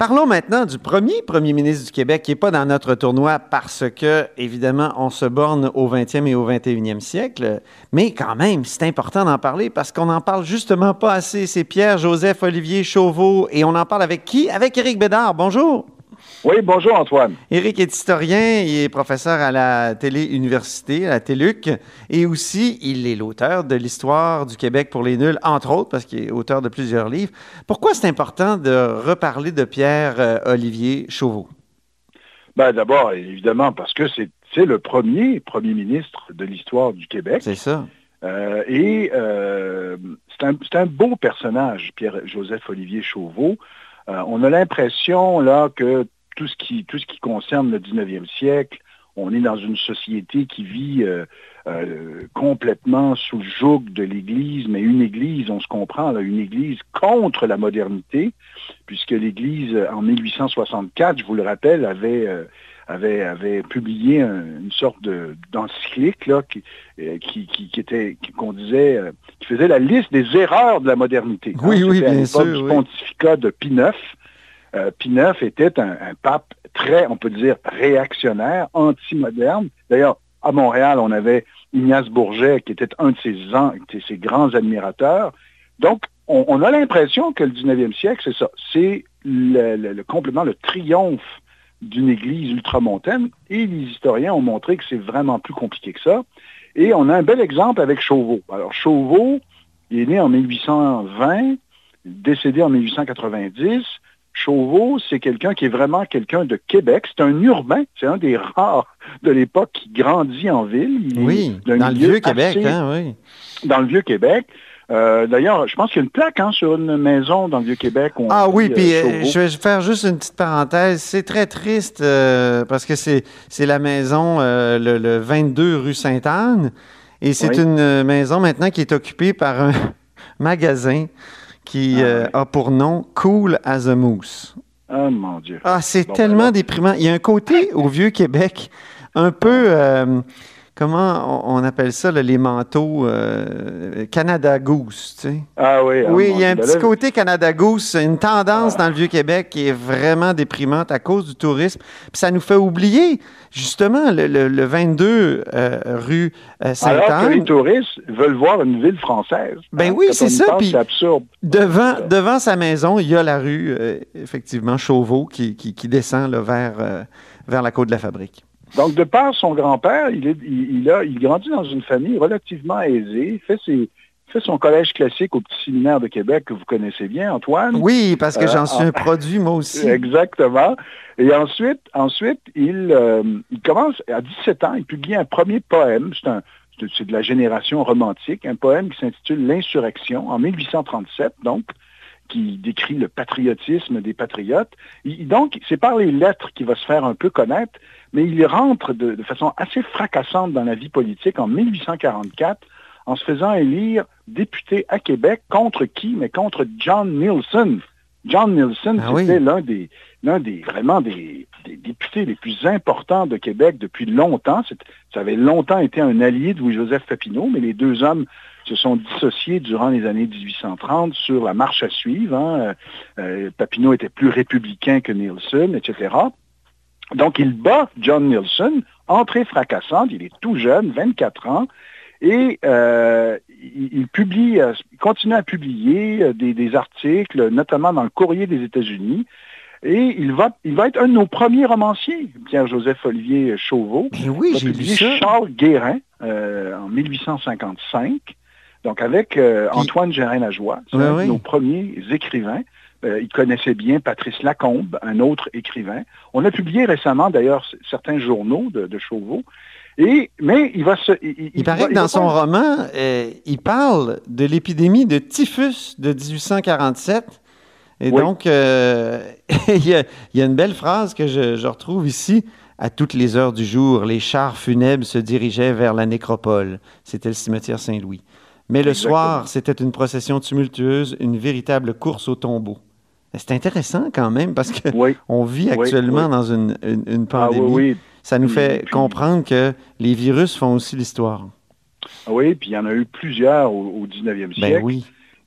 Parlons maintenant du premier premier ministre du Québec qui n'est pas dans notre tournoi parce que, évidemment, on se borne au 20e et au 21e siècle. Mais quand même, c'est important d'en parler parce qu'on n'en parle justement pas assez. C'est Pierre-Joseph Olivier Chauveau et on en parle avec qui? Avec Éric Bédard. Bonjour. Oui, bonjour Antoine. Éric est historien, il est professeur à la Télé-Université, à la TELUC, et aussi il est l'auteur de l'histoire du Québec pour les nuls, entre autres, parce qu'il est auteur de plusieurs livres. Pourquoi c'est important de reparler de Pierre-Olivier euh, Chauveau? Ben, D'abord, évidemment, parce que c'est le premier premier ministre de l'histoire du Québec. C'est ça. Euh, et euh, c'est un, un, beau personnage, Pierre-Joseph Olivier Chauveau. on a l'impression là que tout ce qui, tout ce qui concerne le 19e siècle, on est dans une société qui vit euh, euh, complètement sous le joug de l'Église, mais une Église, on se comprend, là, une Église contre la modernité, puisque l'Église, en 1864, je vous le rappelle, avait, euh, avait, avait publié une sorte d'encyclique qui, qui, qui, était, qu'on disait, qui faisait la liste des erreurs de la modernité. Oui, oui, bien sûr. du pontificat de Pie IX. Euh, était un, pape très, on peut dire, réactionnaire, anti-moderne. D'ailleurs, à Montréal, on avait Ignace Bourget, qui était un de ses, grands admirateurs. Donc, on, a l'impression que le 19e siècle, c'est ça. C'est le, complément, le triomphe d'une église ultramontaine. Et les historiens ont montré que c'est vraiment plus compliqué que ça. Et on a un bel exemple avec Chauveau. Alors, Chauveau, il est né en 1820, décédé en 1890. Chauveau, c'est quelqu'un qui est vraiment quelqu'un de Québec. C'est un urbain. C'est un des rares de l'époque qui grandit en ville. oui, dans le vieux Québec, hein, oui. Dans le vieux Québec. Euh, d'ailleurs, je pense qu'il y a une plaque hein, sur une maison dans le Vieux-Québec. Ah oui, puis euh, euh, je vais faire juste une petite parenthèse. C'est très triste parce que c'est la maison, le, 22 rue Sainte-Anne, et c'est une maison maintenant qui est occupée par un magasin qui ah euh, a pour nom Cool as a Moose. Ah, mon Dieu. Ah, c'est ben tellement déprimant. Il y a un côté au Vieux-Québec un peu... Euh, comment on, appelle ça, les manteaux euh, Canada Goose, tu sais? Ah oui. Ah, oui, il y a un petit côté Canada Goose, une tendance dans le Vieux-Québec qui est vraiment déprimante à cause du tourisme. Puis ça nous fait oublier, justement, le, 22 euh, rue. Euh, Alors que les touristes veulent voir une ville française. Ben oui, c'est ça. Puis absurde. Devant, devant sa maison, il y a la rue, effectivement, Chauveau, qui, qui, descend vers, vers la côte de la fabrique. Donc, de par son grand-père, il, il, a, il grandit dans une famille relativement aisée, fait, ses, fait son collège classique au petit séminaire de Québec que vous connaissez bien, Antoine. Oui, parce que j'en suis un euh, produit, moi aussi. Exactement. Et ensuite, ensuite il, euh, il commence, à 17 ans, il publie un premier poème, c'est de la génération romantique, un poème qui s'intitule L'insurrection, en 1837, donc, qui décrit le patriotisme des patriotes. donc, c'est par les lettres qu'il va se faire un peu connaître, mais il rentre de, façon assez fracassante dans la vie politique en 1844 en se faisant élire député à Québec contre qui? Mais contre John Nielsen. John Nielsen, ah c'était l'un des, l'un des vraiment des, députés les plus importants de Québec depuis longtemps. Ça avait longtemps été un allié de Louis-Joseph Papineau, mais les deux hommes se sont dissociés durant les années 1830 sur la marche à suivre. Hein. Euh, euh, Papineau était plus républicain que Nielsen, etc. Donc, il bat John Nielsen, entrée fracassante, il est tout jeune, 24 ans, et euh, il, publie, il continue à publier des, articles, notamment dans le Courrier des États-Unis, et il va, il va être un de nos premiers romanciers, Pierre-Joseph Olivier Chauveau. Mais oui, j'ai vu ça. Charles Guérin en 1855. Donc, avec euh, Antoine Gérin-Lajoie, de nos premiers écrivains. Euh, il connaissait bien Patrice Lacombe, un autre écrivain. On a publié récemment, d'ailleurs, certains journaux de, Chauveau. Et, mais il va se... Il, paraît que dans son roman, euh, il parle de l'épidémie de typhus de 1847. Et donc, il, y a, une belle phrase que je retrouve ici. À toutes les heures du jour, les chars funèbres se dirigeaient vers la nécropole. C'était le cimetière Saint-Louis. Mais le soir, c'était une procession tumultueuse, une véritable course au tombeau. C'est intéressant quand même parce qu'on vit actuellement dans une, une, ah pandémie. Ça nous fait comprendre que les virus font aussi l'histoire. Ah oui, puis il y en a eu plusieurs au, 19e ben siècle. oui.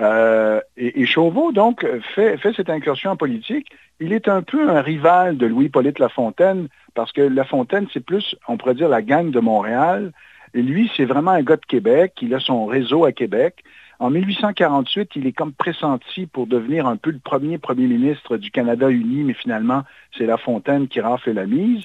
Euh, et, Chauveau, donc, fait, fait cette incursion en politique il est un peu un rival de Louis-Polyte Lafontaine, parce que Lafontaine, c'est plus, on pourrait dire, la gang de Montréal. Et lui, c'est vraiment un gars de Québec. Il a son réseau à Québec. En 1848, il est comme pressenti pour devenir un peu le premier premier ministre du Canada uni, mais finalement, c'est La Fontaine qui rafle la mise.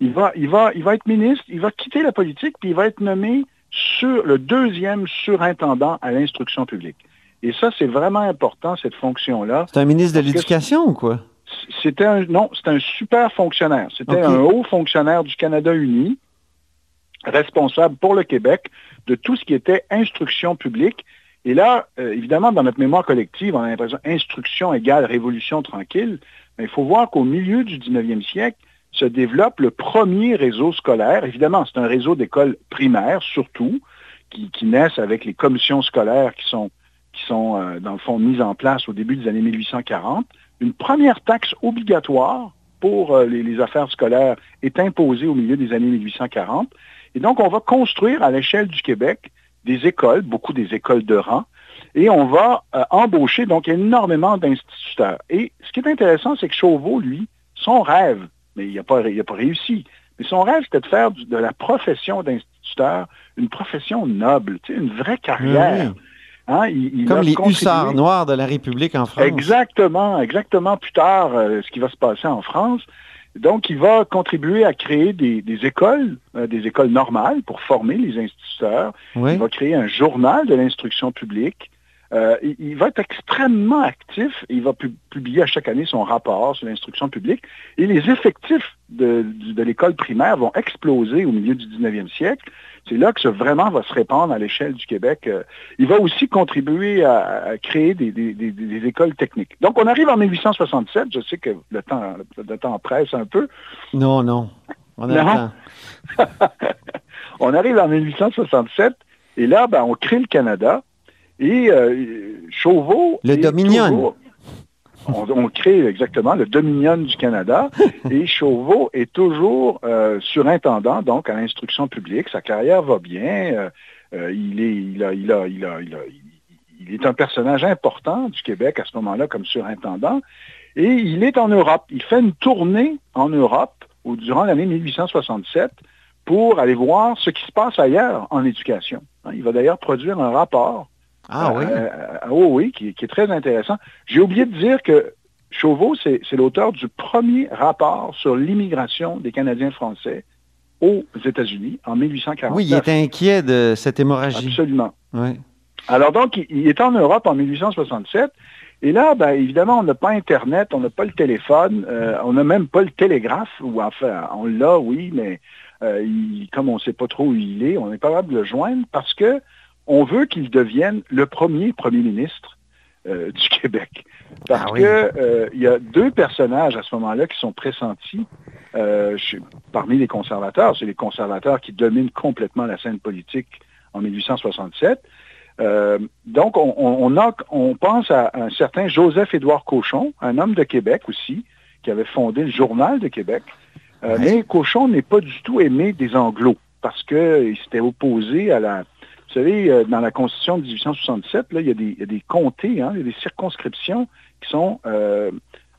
Il, va, il, va, il va être ministre, il va quitter la politique, puis il va être nommé sur le deuxième surintendant à l'instruction publique. Et ça, c'est vraiment important, cette fonction-là. C'est un ministre de l'Éducation ou quoi? C'était un, non, c'était un super fonctionnaire. C'était un haut fonctionnaire du Canada uni, responsable pour le Québec de tout ce qui était instruction publique et là, euh, évidemment, dans notre mémoire collective, on a l'impression instruction égale révolution tranquille. Mais il faut voir qu'au milieu du 19e siècle, se développe le premier réseau scolaire. Évidemment, c'est un réseau d'écoles primaires, surtout, qui, naissent avec les commissions scolaires qui sont, qui sont euh, dans le fond, mises en place au début des années 1840. Une première taxe obligatoire pour euh, les, les affaires scolaires est imposée au milieu des années 1840. Et donc, on va construire à l'échelle du Québec des écoles, beaucoup des écoles de rang, et on va euh, embaucher donc énormément d'instituteurs. Et ce qui est intéressant, c'est que Chauveau, lui, son rêve, mais il n'a pas, pas réussi, mais son rêve, c'était de faire de la profession d'instituteur une profession noble, une vraie carrière. Hein, Comme les hussards noirs de la République en France. Exactement, exactement. Plus tard, euh, ce qui va se passer en France. Donc, il va contribuer à créer des, écoles, euh, des écoles normales pour former les instituteurs. Il va créer un journal de l'instruction publique. Euh, il, va être extrêmement actif. Il va publier à chaque année son rapport sur l'instruction publique. Et les effectifs de, de l'école primaire vont exploser au milieu du 19e siècle. C'est là que ça vraiment va se répandre à l'échelle du Québec. Euh, il va aussi contribuer à, créer des, écoles techniques. Donc, on arrive en 1867. Je sais que le temps, le temps presse un peu. Non, non. On a on arrive en 1867 et là, ben, on crée le Canada. Et euh, Chauveau... Le Dominion on, crée exactement le Dominion du Canada et Chauveau est toujours euh, surintendant, donc à l'instruction publique. Sa carrière va bien. Euh, il, est, il, a, il, a, il, a, il, est un personnage important du Québec à ce moment-là comme surintendant. Et il est en Europe. Il fait une tournée en Europe durant l'année 1867 pour aller voir ce qui se passe ailleurs en éducation. Il va d'ailleurs produire un rapport ah oui? Euh, euh, oh oui, qui, est très intéressant. J'ai oublié de dire que Chauveau, c'est l'auteur du premier rapport sur l'immigration des Canadiens français aux États-Unis en 1849. Oui, il était inquiet de cette hémorragie. Absolument. Alors donc, il, est en Europe en 1867. Et là, ben, évidemment, on n'a pas Internet, on n'a pas le téléphone, euh, on n'a même pas le télégraphe, ou enfin, on l'a, oui, mais comme on ne sait pas trop où il est, on n'est pas capable de le joindre parce que on veut qu'il devienne le premier premier ministre euh, du Québec. Parce ah qu'il euh, y a deux personnages à ce moment-là qui sont pressentis euh, parmi les conservateurs. C'est les conservateurs qui dominent complètement la scène politique en 1867. donc, on, a, on pense à un certain Joseph-Édouard Cochon, un homme de Québec aussi, qui avait fondé le Journal de Québec. Mais Cochon n'est pas du tout aimé des Anglos parce qu'il s'était opposé à la, vous savez, euh, dans la Constitution de 1867, là, il, y a des, comtés, hein, il y a des circonscriptions qui sont euh,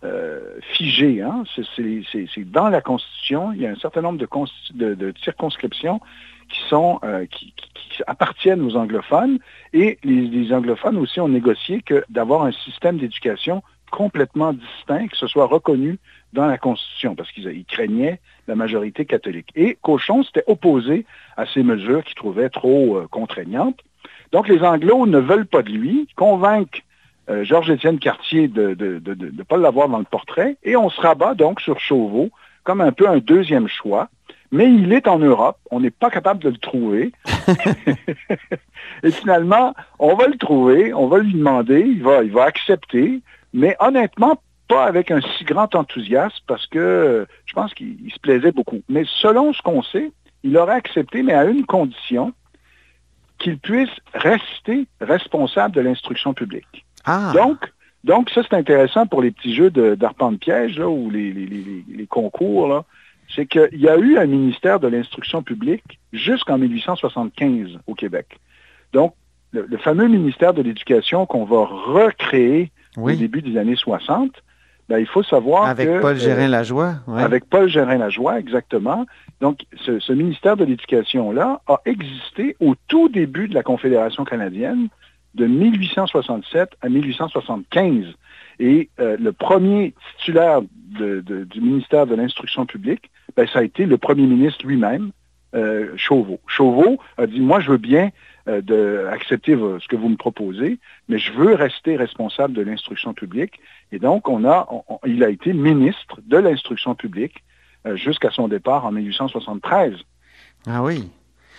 euh, figées. Hein. C'est dans la Constitution, il y a un certain nombre de, circonscriptions qui, sont, qui, appartiennent aux anglophones. Et les, anglophones aussi ont négocié que d'avoir un système d'éducation complètement distinct, que ce soit reconnu dans la Constitution, parce qu'ils craignaient la majorité catholique. Et Cochon s'était opposé à ces mesures qu'il trouvait trop euh, contraignantes. Donc les Anglos ne veulent pas de lui, convainquent euh, Georges-Étienne Cartier de ne pas l'avoir dans le portrait, et on se rabat donc sur Chauveau comme un peu un deuxième choix. Mais il est en Europe, on n'est pas capable de le trouver. et finalement, on va le trouver, on va lui demander, il va, il va accepter, mais honnêtement, pas avec un si grand enthousiasme parce que je pense qu'il se plaisait beaucoup. Mais selon ce qu'on sait, il aurait accepté, mais à une condition, qu'il puisse rester responsable de l'instruction publique. Ah. Donc, donc, ça, c'est intéressant pour les petits jeux d'arpent de, piège ou les, concours. C'est qu'il y a eu un ministère de l'instruction publique jusqu'en 1875 au Québec. Donc, le fameux ministère de l'Éducation qu'on va recréer au début des années 60, ben, il faut savoir avec que... Paul Gérin-Lajoie. Avec Paul Gérin-Lajoie, exactement. Donc, ce, ce ministère de l'Éducation-là a existé au tout début de la Confédération canadienne de 1867 à 1875. Et euh, le premier titulaire de, de, du ministère de l'Instruction publique, ben, ça a été le premier ministre lui-même, euh, Chauveau. Chauveau a dit, moi, je veux bien euh, de accepter ce que vous me proposez, mais je veux rester responsable de l'instruction publique. Et donc, on a, on, il a été ministre de l'instruction publique euh, jusqu'à son départ en 1873. Ah oui.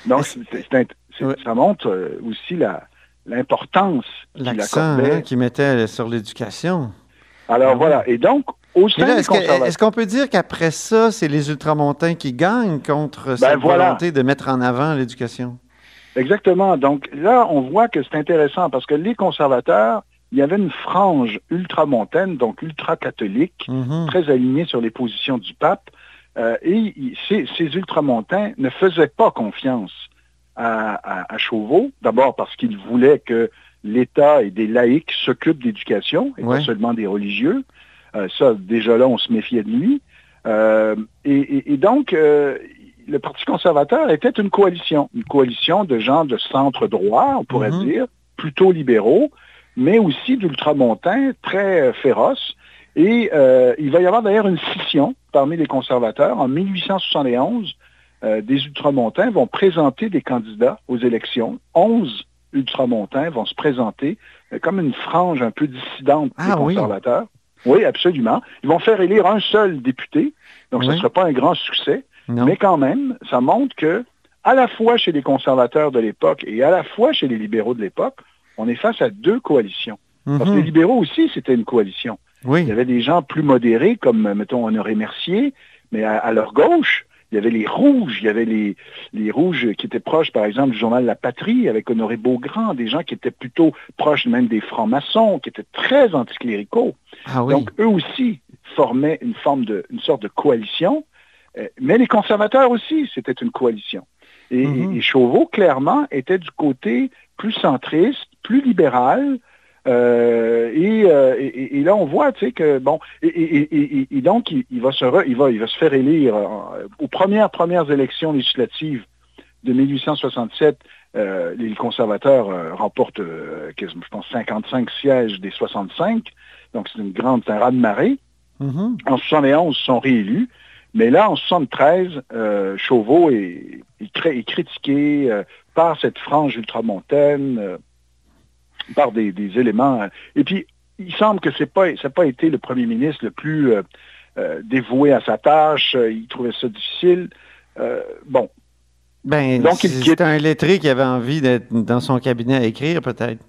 Donc, c est, c est, oui. ça montre euh, aussi la, l'importance L'accent qu'il hein, qu mettait sur l'éducation. Alors ah, voilà, et donc, au sein là, est-ce, qu'on peut dire qu'après ça, c'est les ultramontains qui gagnent contre ben cette voilà. volonté de mettre en avant l'éducation? Exactement. Donc là, on voit que c'est intéressant parce que les conservateurs, il y avait une frange ultramontaine, donc ultra-catholique, mm-hmm. très alignée sur les positions du pape. Euh, et ces, ces ultramontains ne faisaient pas confiance à, à, à Chauveau, d'abord parce qu'il voulait que l'État et des laïcs s'occupent d'éducation, et ouais. pas seulement des religieux. Euh, ça, déjà là, on se méfiait de lui. Euh, et, et, et, donc, le Parti conservateur était une coalition, une coalition de gens de centre droit, on pourrait Mhm. dire, plutôt libéraux, mais aussi d'ultramontains très féroces. Et euh, il va y avoir d'ailleurs une scission parmi les conservateurs. En 1871, euh, des ultramontains vont présenter des candidats aux élections. 11 ultramontains vont se présenter euh, comme une frange un peu dissidente ah, des conservateurs. Oui. oui. absolument. Ils vont faire élire un seul député, donc oui. ce ne sera pas un grand succès. Non. Mais quand même, ça montre que, à la fois chez les conservateurs de l'époque et à la fois chez les libéraux de l'époque, on est face à deux coalitions. Mm -hmm. Parce que les libéraux aussi, c'était une coalition. Oui. Il y avait des gens plus modérés, comme, mettons, Honoré Mercier, mais à, à, leur gauche, il y avait les rouges, il y avait les, les rouges qui étaient proches, par exemple, du journal La Patrie, avec Honoré Beaugrand, des gens qui étaient plutôt proches même des francs-maçons, qui étaient très anticléricaux. Ah, oui. Donc, eux aussi formaient une forme de, une sorte de coalition. Euh, mais les conservateurs aussi, c'était une coalition. Et, -hmm. et, Chauveau, clairement, était du côté plus centriste, plus libéral. Euh, et, euh, et, et, là, on voit, tu sais, que bon, et, donc il, il, va se re, il va, il va se faire élire aux premières premières élections législatives de 1867. Euh, les conservateurs remportent, je pense, 55 sièges des 65. Donc c'est une grande, c'est un raz de marée. Mm -hmm. En 71, ils sont réélus. Mais là, en 73, euh, Chauveau est, est, est critiqué euh, par cette frange ultramontaine, euh, par des, des, éléments. Et puis, il semble que c'est pas, ça n'a pas été le premier ministre le plus dévoué à sa tâche. il trouvait ça difficile. bon. Ben, Donc, c'est un lettré qui avait envie d'être dans son cabinet à écrire, peut-être.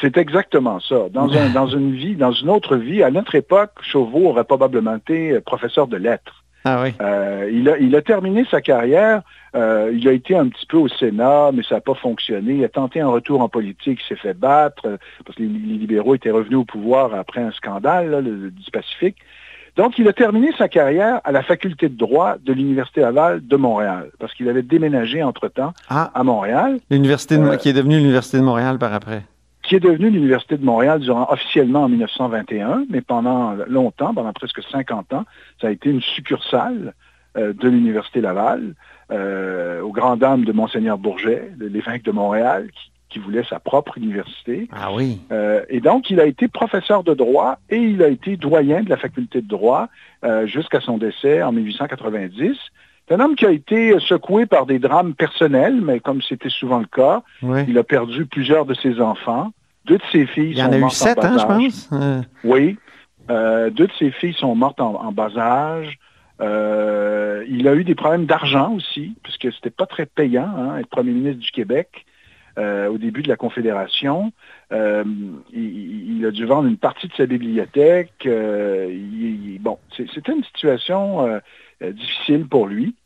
C'est exactement ça. Dans, un, dans une vie, dans une autre vie, à notre époque, Chauveau aurait probablement été professeur de lettres. Ah oui. Euh, il, a, il, a, terminé sa carrière. Euh, il a été un petit peu au Sénat, mais ça n'a pas fonctionné. Il a tenté un retour en politique, il s'est fait battre euh, parce que les, les, libéraux étaient revenus au pouvoir après un scandale là, le, du Pacifique. Donc, il a terminé sa carrière à la faculté de droit de l'Université Laval de Montréal, parce qu'il avait déménagé entre-temps ah. à Montréal. L'université qui est devenue l'Université de Montréal par après qui est devenue l'Université de Montréal durant, officiellement en 1921, mais pendant longtemps, pendant presque 50 ans, ça a été une succursale euh, de l'Université Laval, euh, aux grandes dames de Monseigneur Bourget, l'évêque de Montréal, qui, qui, voulait sa propre université. Ah oui. Euh, et donc, il a été professeur de droit et il a été doyen de la faculté de droit jusqu'à son décès en 1890. C'est un homme qui a été secoué par des drames personnels, mais comme c'était souvent le cas, oui. il a perdu plusieurs de ses enfants. Deux de ses filles Il y en a eu sept, hein, je pense? Euh... Oui. Euh, deux de ses filles sont mortes en, en bas âge. Euh, il a eu des problèmes d'argent aussi, puisque c'était pas très payant, hein, être premier ministre du Québec au début de la Confédération. Il, il, a dû vendre une partie de sa bibliothèque. Il, bon, c'était une situation difficile pour lui.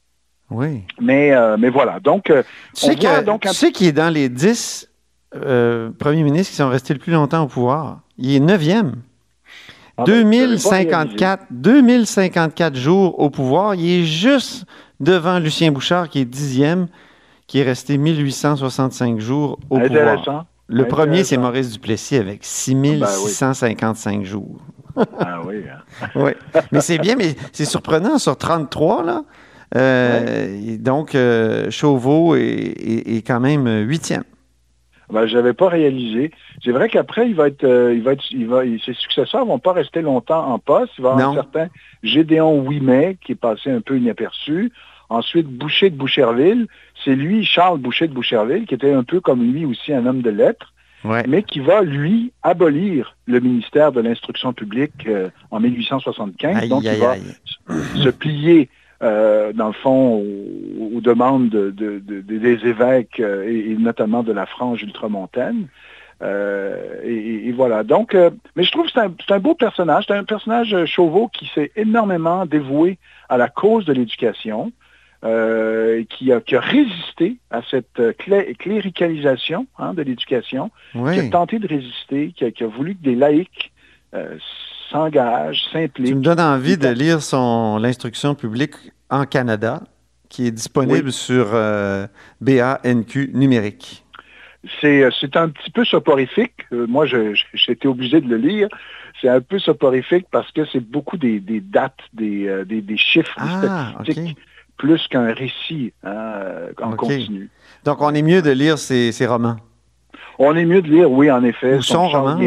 Oui. Mais, mais voilà. Donc, tu sais, que, donc tu sais qu'il est dans les dix euh, premiers ministres qui sont restés le plus longtemps au pouvoir. Il est neuvième. Ah 2054, 2054 jours au pouvoir. Il est juste devant Lucien Bouchard, qui est dixième, qui est resté 1865 jours au pouvoir. Le premier, c'est Maurice Duplessis avec 6655 ben oui. jours. ah oui. Hein. oui. Mais c'est bien, mais c'est surprenant sur 33, là. Euh, donc, euh, Chauveau est, quand même huitième. Ben, je n'avais pas réalisé. C'est vrai qu'après, il va être, euh, il va être, il va, ses successeurs ne vont pas rester longtemps en poste. Il va y avoir un certain Gédéon Ouimet qui est passé un peu inaperçu. Ensuite, Boucher de Boucherville. C'est lui, Charles Boucher de Boucherville, qui était un peu comme lui aussi un homme de lettres, mais qui va, lui, abolir le ministère de l'Instruction publique en 1875. Donc, il va se plier euh, dans le fond, aux, demandes des évêques euh, et, notamment de la frange ultramontaine. Euh, et, voilà. Donc, mais je trouve que c'est un, beau personnage. C'est un personnage Chauveau qui s'est énormément dévoué à la cause de l'éducation, qui, a, résisté à cette cléricalisation hein, de l'éducation, qui a tenté de résister, qui a, voulu que des laïcs s'engagent, s'impliquent. Tu me donnes envie de lire son l'instruction publique en Canada, qui est disponible sur euh, BANQ numérique. Euh, c'est un petit peu soporifique. Euh, moi, j'ai été obligé de le lire. C'est un peu soporifique parce que c'est beaucoup des, dates, des, des, chiffres, des ah, statistiques, plus qu'un récit hein, en continu. Donc, on est mieux de lire ces, ces romans. On est mieux de lire, oui, en effet. son, roman.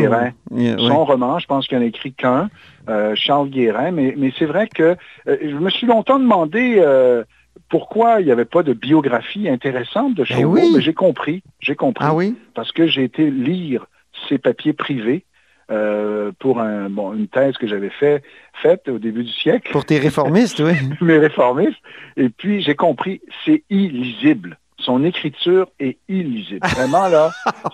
Son roman, je pense qu'il n'en a écrit qu'un. Euh, Charles Guérin, mais, mais c'est vrai que euh, je me suis longtemps demandé euh, pourquoi il n'y avait pas de biographie intéressante de ben Chauveau, mais j'ai compris, j'ai compris, ah oui? parce que j'ai été lire ses papiers privés pour un, bon, une thèse que j'avais fait, faite au début du siècle. Pour tes réformistes, oui. Mes réformistes. Et puis, j'ai compris, c'est illisible. Son écriture est illisible. Vraiment, là,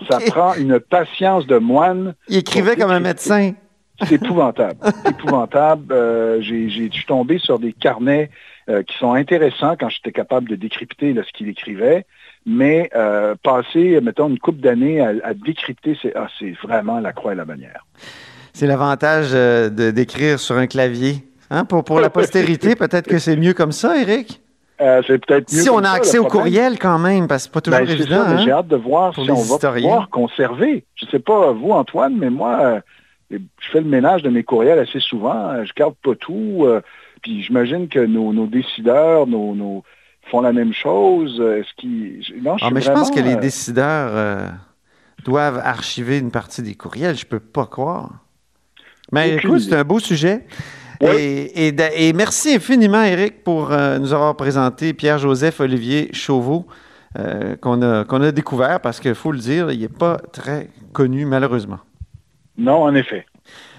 ça prend une patience de moine. Il écrivait comme un médecin. C'est épouvantable. épouvantable. Euh, j'ai, suis tombé sur des carnets euh, qui sont intéressants quand j'étais capable de décrypter ce qu'il écrivait. Mais euh, passer, mettons, une couple d'années à, décrypter, c'est, ah, c'est vraiment la croix et la bannière. C'est l'avantage de d'écrire sur un clavier. Hein? Pour, pour la postérité, peut-être que c'est mieux comme ça, Eric? C'est peut-être si on a accès au courriel quand même, parce que c'est pas toujours ben, évident. Hein? J'ai hâte de voir si on va pouvoir conserver. Je ne sais pas vous, Antoine, mais moi, je fais le ménage de mes courriels assez souvent. Euh, je garde pas tout. Euh, puis j'imagine que nos, décideurs, nos, font la même chose. Euh, est-ce qu'ils. Non, je, ah, mais je pense que les décideurs doivent archiver une partie des courriels. Je peux pas croire. Mais écoute, c'est un beau sujet. Et, merci infiniment, Eric, pour nous avoir présenté Pierre-Joseph Olivier Chauveau, qu'on a, qu'on a découvert parce qu'il faut le dire, il n'est pas très connu, malheureusement. Non, en effet.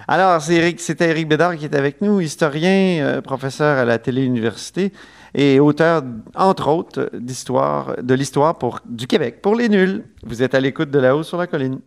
Alors, c'était Eric, Bédard qui est avec nous, historien, euh, professeur à la télé-université et auteur, entre autres, d'histoire, de l'histoire du Québec pour les nuls. Vous êtes à l'écoute de La Haut sur la colline.